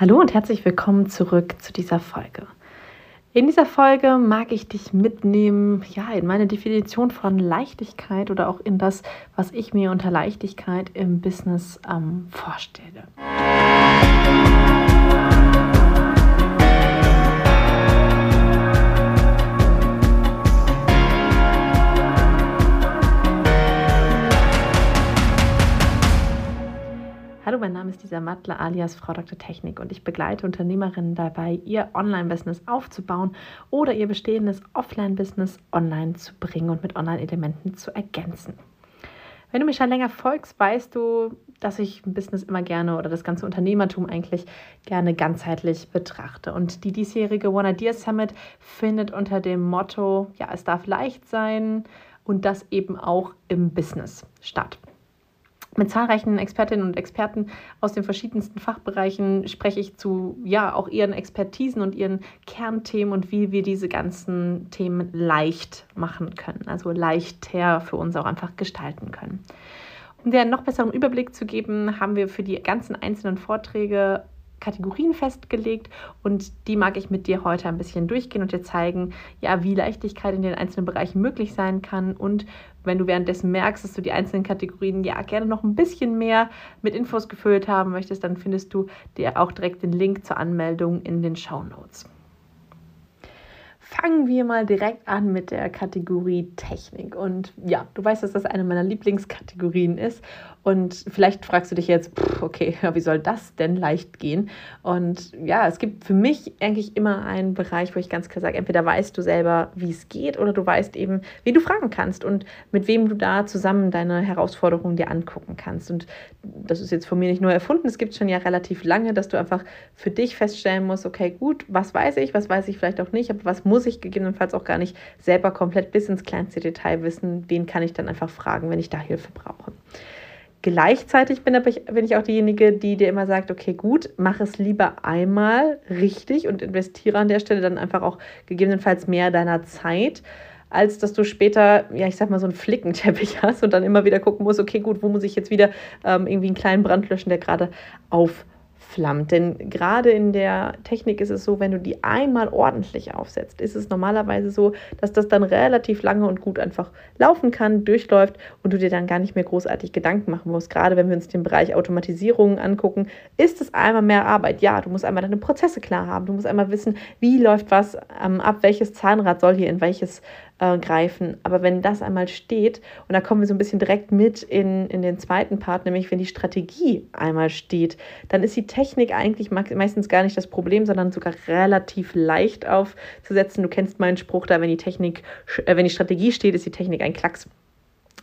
Hallo und herzlich willkommen zurück zu dieser Folge. In dieser Folge mag ich dich mitnehmen, ja, in meine Definition von Leichtigkeit oder auch in das, was ich mir unter Leichtigkeit im Business ähm, vorstelle. Name ist Lisa Mattler alias Frau Dr. Technik und ich begleite Unternehmerinnen dabei, ihr Online-Business aufzubauen oder ihr bestehendes Offline-Business online zu bringen und mit Online-Elementen zu ergänzen. Wenn du mich schon länger folgst, weißt du, dass ich ein Business immer gerne oder das ganze Unternehmertum eigentlich gerne ganzheitlich betrachte. Und die diesjährige One Idea Summit findet unter dem Motto, ja, es darf leicht sein und das eben auch im Business statt. Mit zahlreichen Expertinnen und Experten aus den verschiedensten Fachbereichen spreche ich zu ja auch ihren Expertisen und ihren Kernthemen und wie wir diese ganzen Themen leicht machen können, also leichter für uns auch einfach gestalten können. Um dir einen noch besseren Überblick zu geben, haben wir für die ganzen einzelnen Vorträge Kategorien festgelegt und die mag ich mit dir heute ein bisschen durchgehen und dir zeigen, ja, wie Leichtigkeit in den einzelnen Bereichen möglich sein kann und wenn du währenddessen merkst, dass du die einzelnen Kategorien ja gerne noch ein bisschen mehr mit Infos gefüllt haben möchtest, dann findest du dir auch direkt den Link zur Anmeldung in den Show Notes. Fangen wir mal direkt an mit der Kategorie Technik. Und ja, du weißt, dass das eine meiner Lieblingskategorien ist. Und vielleicht fragst du dich jetzt, pff, okay, wie soll das denn leicht gehen? Und ja, es gibt für mich eigentlich immer einen Bereich, wo ich ganz klar sage, entweder weißt du selber, wie es geht, oder du weißt eben, wie du fragen kannst und mit wem du da zusammen deine Herausforderungen dir angucken kannst. Und das ist jetzt von mir nicht nur erfunden, es gibt schon ja relativ lange, dass du einfach für dich feststellen musst, okay, gut, was weiß ich, was weiß ich vielleicht auch nicht, aber was muss ich gegebenenfalls auch gar nicht selber komplett bis ins kleinste Detail wissen, wen kann ich dann einfach fragen, wenn ich da Hilfe brauche. Gleichzeitig bin, ich, bin ich auch diejenige, die dir immer sagt, okay, gut, mach es lieber einmal richtig und investiere an der Stelle dann einfach auch gegebenenfalls mehr deiner Zeit, als dass du später, ja, ich sag mal, so einen Flickenteppich hast und dann immer wieder gucken musst, okay, gut, wo muss ich jetzt wieder ähm, irgendwie einen kleinen Brand löschen, der gerade auf flammt. Denn gerade in der Technik ist es so, wenn du die einmal ordentlich aufsetzt, ist es normalerweise so, dass das dann relativ lange und gut einfach laufen kann, durchläuft und du dir dann gar nicht mehr großartig Gedanken machen musst. Gerade wenn wir uns den Bereich Automatisierung angucken, ist es einmal mehr Arbeit. Ja, du musst einmal deine Prozesse klar haben. Du musst einmal wissen, wie läuft was ähm, ab, welches Zahnrad soll hier in welches äh, greifen. Aber wenn das einmal steht, und da kommen wir so ein bisschen direkt mit in, in den zweiten Part, nämlich wenn die Strategie einmal steht, dann ist die Technik eigentlich meistens gar nicht das Problem, sondern sogar relativ leicht aufzusetzen. Du kennst meinen Spruch da, wenn die Technik, äh, wenn die Strategie steht, ist die Technik ein Klacks.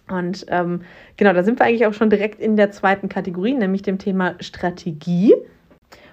Und ähm, genau, da sind wir eigentlich auch schon direkt in der zweiten Kategorie, nämlich dem Thema Strategie.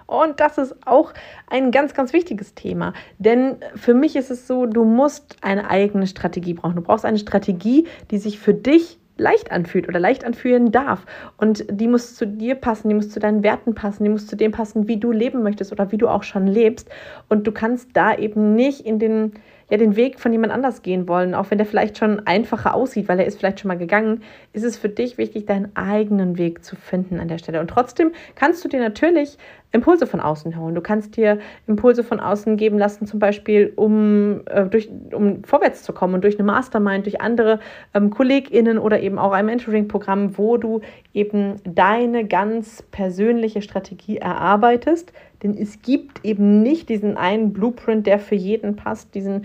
Und das ist auch ein ganz, ganz wichtiges Thema. Denn für mich ist es so, du musst eine eigene Strategie brauchen. Du brauchst eine Strategie, die sich für dich leicht anfühlt oder leicht anfühlen darf. Und die muss zu dir passen, die muss zu deinen Werten passen, die muss zu dem passen, wie du leben möchtest oder wie du auch schon lebst. Und du kannst da eben nicht in den ja den Weg von jemand anders gehen wollen, auch wenn der vielleicht schon einfacher aussieht, weil er ist vielleicht schon mal gegangen, ist es für dich wichtig, deinen eigenen Weg zu finden an der Stelle. Und trotzdem kannst du dir natürlich Impulse von außen holen. Du kannst dir Impulse von außen geben lassen, zum Beispiel, um, äh, durch, um vorwärts zu kommen und durch eine Mastermind, durch andere ähm, KollegInnen oder eben auch ein Mentoring-Programm, wo du eben deine ganz persönliche Strategie erarbeitest, denn es gibt eben nicht diesen einen Blueprint, der für jeden passt, diesen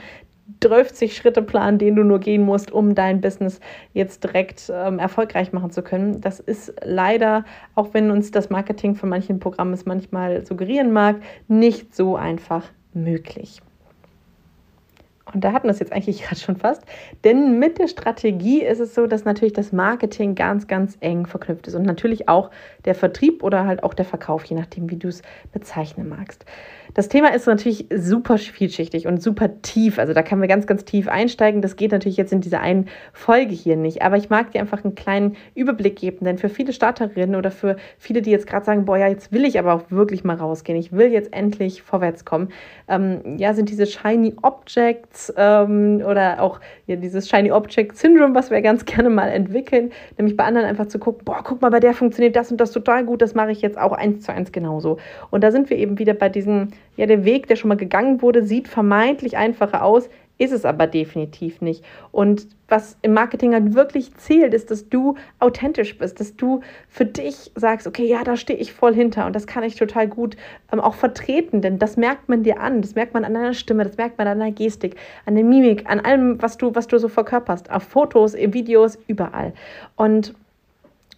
30 Schritte Plan, den du nur gehen musst, um dein Business jetzt direkt ähm, erfolgreich machen zu können. Das ist leider, auch wenn uns das Marketing von manchen Programmen es manchmal suggerieren mag, nicht so einfach möglich. Und da hatten wir es jetzt eigentlich gerade schon fast. Denn mit der Strategie ist es so, dass natürlich das Marketing ganz, ganz eng verknüpft ist. Und natürlich auch der Vertrieb oder halt auch der Verkauf, je nachdem, wie du es bezeichnen magst. Das Thema ist natürlich super vielschichtig und super tief. Also da kann man ganz, ganz tief einsteigen. Das geht natürlich jetzt in dieser einen Folge hier nicht. Aber ich mag dir einfach einen kleinen Überblick geben, denn für viele Starterinnen oder für viele, die jetzt gerade sagen, boah, ja, jetzt will ich aber auch wirklich mal rausgehen. Ich will jetzt endlich vorwärts kommen. Ähm, ja, sind diese Shiny Objects Effects ähm, oder auch ja, dieses Shiny Object Syndrome, was wir ganz gerne mal entwickeln, nämlich bei anderen einfach zu gucken, boah, guck mal, bei der funktioniert das und das total gut, das mache ich jetzt auch eins zu eins genauso. Und da sind wir eben wieder bei diesem, ja, der Weg, der schon mal gegangen wurde, sieht vermeintlich einfacher aus, ist es aber definitiv nicht. Und was im Marketing halt wirklich zählt, ist, dass du authentisch bist, dass du für dich sagst, okay, ja, da stehe ich voll hinter und das kann ich total gut ähm, auch vertreten, denn das merkt man dir an, das merkt man an deiner Stimme, das merkt man an deiner Gestik, an der Mimik, an allem, was du, was du so verkörperst, auf Fotos, in Videos, überall. Und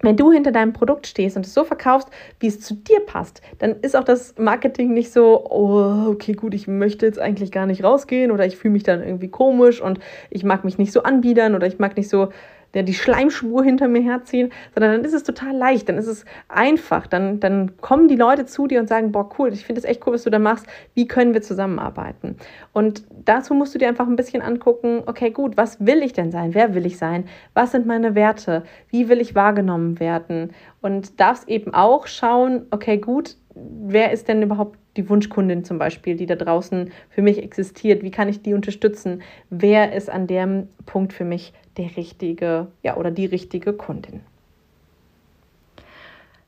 wenn du hinter deinem Produkt stehst und es so verkaufst, wie es zu dir passt, dann ist auch das Marketing nicht so, oh, okay, gut, ich möchte jetzt eigentlich gar nicht rausgehen oder ich fühle mich dann irgendwie komisch und ich mag mich nicht so anbiedern oder ich mag nicht so der die Schleimspur hinter mir herziehen, sondern dann ist es total leicht, dann ist es einfach, dann, dann kommen die Leute zu dir und sagen, boah, cool, ich finde es echt cool, was du da machst, wie können wir zusammenarbeiten? Und dazu musst du dir einfach ein bisschen angucken, okay, gut, was will ich denn sein? Wer will ich sein? Was sind meine Werte? Wie will ich wahrgenommen werden? Und darfst eben auch schauen, okay, gut, wer ist denn überhaupt die Wunschkundin zum Beispiel, die da draußen für mich existiert? Wie kann ich die unterstützen? Wer ist an dem Punkt für mich der richtige, ja, oder die richtige Kundin?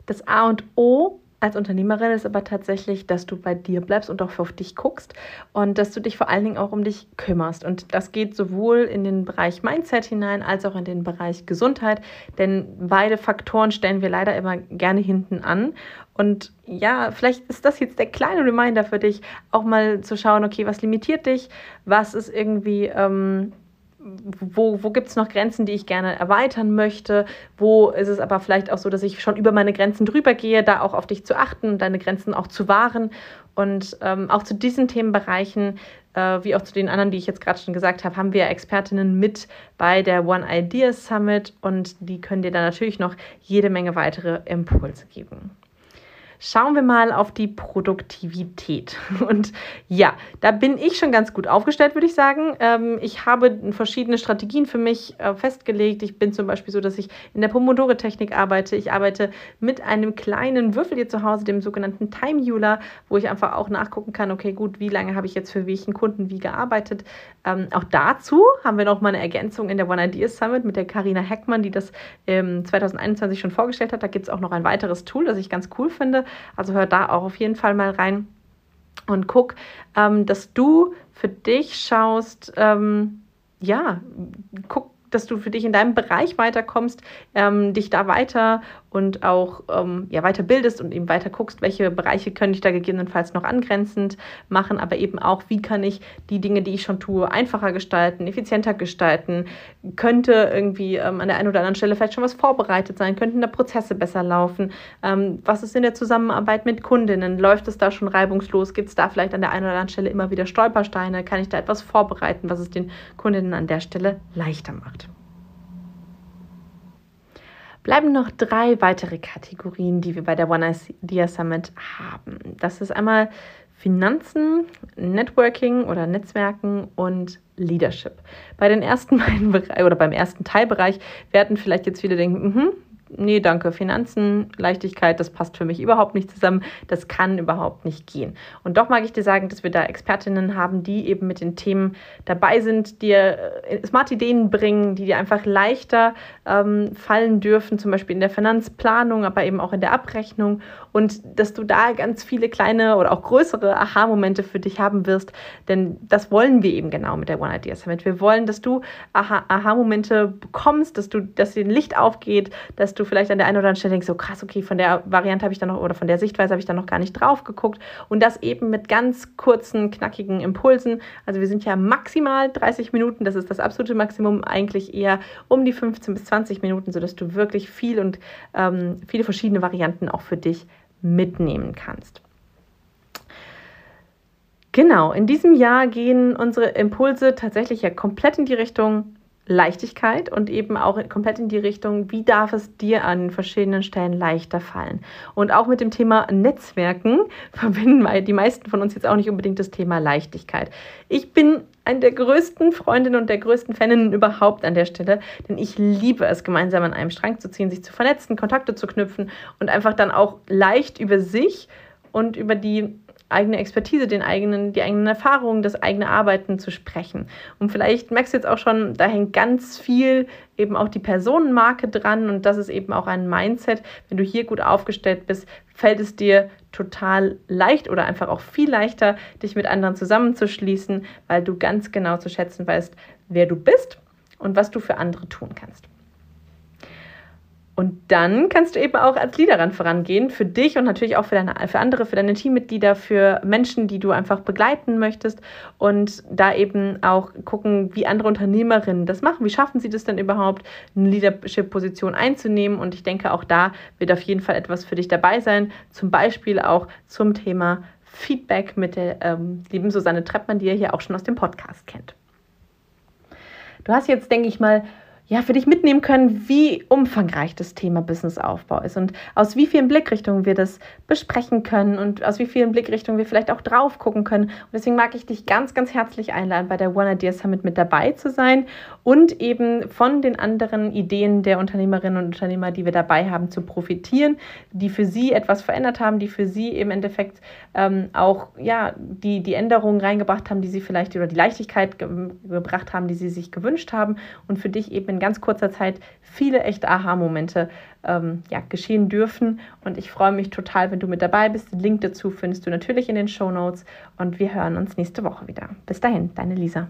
Das A und O als Unternehmerin ist aber tatsächlich, dass du bei dir bleibst und auch auf dich guckst und dass du dich vor allen Dingen auch um dich kümmerst. Und das geht sowohl in den Bereich Mindset hinein als auch in den Bereich Gesundheit, denn beide Faktoren stellen wir leider immer gerne hinten an. Und ja, vielleicht ist das jetzt der kleine Reminder für dich, auch mal zu schauen, okay, was limitiert dich, was ist irgendwie ähm, wo, wo gibt es noch Grenzen, die ich gerne erweitern möchte? Wo ist es aber vielleicht auch so, dass ich schon über meine Grenzen drüber gehe, da auch auf dich zu achten, deine Grenzen auch zu wahren? Und ähm, auch zu diesen Themenbereichen, äh, wie auch zu den anderen, die ich jetzt gerade schon gesagt habe, haben wir Expertinnen mit bei der One Ideas Summit und die können dir dann natürlich noch jede Menge weitere Impulse geben. Schauen wir mal auf die Produktivität. Und ja, da bin ich schon ganz gut aufgestellt, würde ich sagen. Ähm, ich habe verschiedene Strategien für mich äh, festgelegt. Ich bin zum Beispiel so, dass ich in der Pomodore-Technik arbeite. Ich arbeite mit einem kleinen Würfel hier zu Hause, dem sogenannten Time Euler, wo ich einfach auch nachgucken kann, okay, gut, wie lange habe ich jetzt für welchen Kunden wie gearbeitet. Ähm, auch dazu haben wir noch mal eine Ergänzung in der One Ideas Summit mit der Karina Heckmann, die das ähm, 2021 schon vorgestellt hat. Da gibt es auch noch ein weiteres Tool, das ich ganz cool finde. Also hör da auch auf jeden Fall mal rein und guck, ähm, dass du für dich schaust, ähm, ja, guck, dass du für dich in deinem Bereich weiterkommst, ähm, dich da weiter und auch ähm, ja, weiter bildest und eben weiter guckst, welche Bereiche könnte ich da gegebenenfalls noch angrenzend machen, aber eben auch, wie kann ich die Dinge, die ich schon tue, einfacher gestalten, effizienter gestalten, könnte irgendwie ähm, an der einen oder anderen Stelle vielleicht schon was vorbereitet sein, könnten da Prozesse besser laufen, ähm, was ist in der Zusammenarbeit mit Kundinnen, läuft es da schon reibungslos, gibt es da vielleicht an der einen oder anderen Stelle immer wieder Stolpersteine, kann ich da etwas vorbereiten, was es den Kundinnen an der Stelle leichter macht bleiben noch drei weitere Kategorien, die wir bei der One Idea Summit haben. Das ist einmal Finanzen, Networking oder Netzwerken und Leadership. Bei den ersten beiden Bereichen oder beim ersten Teilbereich werden vielleicht jetzt viele denken, mh, nee, danke, Finanzen, Leichtigkeit, das passt für mich überhaupt nicht zusammen, das kann überhaupt nicht gehen. Und doch mag ich dir sagen, dass wir da Expertinnen haben, die eben mit den Themen dabei sind, dir äh, smart Ideen bringen, die dir einfach leichter ähm, fallen dürfen, zum Beispiel in der Finanzplanung, aber eben auch in der Abrechnung und dass du da ganz viele kleine oder auch größere Aha-Momente für dich haben wirst, denn das wollen wir eben genau mit der One Idea Summit. Wir wollen, dass du Aha-Momente bekommst, dass du, dass dir ein Licht aufgeht, dass du du vielleicht an der einen oder anderen Stelle denkst, so krass, okay, von der Variante habe ich dann noch oder von der Sichtweise habe ich dann noch gar nicht drauf geguckt. Und das eben mit ganz kurzen, knackigen Impulsen. Also wir sind ja maximal 30 Minuten, das ist das absolute Maximum, eigentlich eher um die 15 bis 20 Minuten, sodass du wirklich viel und ähm, viele verschiedene Varianten auch für dich mitnehmen kannst. Genau, in diesem Jahr gehen unsere Impulse tatsächlich ja komplett in die Richtung Leichtigkeit und eben auch komplett in die Richtung, wie darf es dir an verschiedenen Stellen leichter fallen. Und auch mit dem Thema Netzwerken verbinden die meisten von uns jetzt auch nicht unbedingt das Thema Leichtigkeit. Ich bin eine der größten Freundinnen und der größten Faninnen überhaupt an der Stelle, denn ich liebe es, gemeinsam an einem Strang zu ziehen, sich zu vernetzen, Kontakte zu knüpfen und einfach dann auch leicht über sich und über die eigene Expertise, den eigenen, die eigenen Erfahrungen, das eigene Arbeiten zu sprechen. Und vielleicht merkst du jetzt auch schon, da hängt ganz viel eben auch die Personenmarke dran und das ist eben auch ein Mindset. Wenn du hier gut aufgestellt bist, fällt es dir total leicht oder einfach auch viel leichter, dich mit anderen zusammenzuschließen, weil du ganz genau zu schätzen weißt, wer du bist und was du für andere tun kannst. Und dann kannst du eben auch als Leaderin vorangehen, für dich und natürlich auch für, deine, für andere, für deine Teammitglieder, für Menschen, die du einfach begleiten möchtest und da eben auch gucken, wie andere Unternehmerinnen das machen. Wie schaffen sie das denn überhaupt, eine Leadership-Position einzunehmen? Und ich denke, auch da wird auf jeden Fall etwas für dich dabei sein, zum Beispiel auch zum Thema Feedback mit der ähm, lieben Susanne Treppmann, die ihr hier auch schon aus dem Podcast kennt. Du hast jetzt, denke ich mal, ja, für dich mitnehmen können, wie umfangreich das Thema Businessaufbau ist und aus wie vielen Blickrichtungen wir das besprechen können und aus wie vielen Blickrichtungen wir vielleicht auch drauf gucken können. Und deswegen mag ich dich ganz, ganz herzlich einladen, bei der One Idea Summit mit dabei zu sein und eben von den anderen Ideen der Unternehmerinnen und Unternehmer, die wir dabei haben, zu profitieren, die für sie etwas verändert haben, die für sie im Endeffekt ähm, auch ja, die, die Änderungen reingebracht haben, die sie vielleicht oder die Leichtigkeit ge gebracht haben, die sie sich gewünscht haben und für dich eben in ganz kurzer Zeit viele echte Aha-Momente ähm, ja, geschehen dürfen. Und ich freue mich total, wenn du mit dabei bist. Den Link dazu findest du natürlich in den Show Notes. Und wir hören uns nächste Woche wieder. Bis dahin, deine Lisa.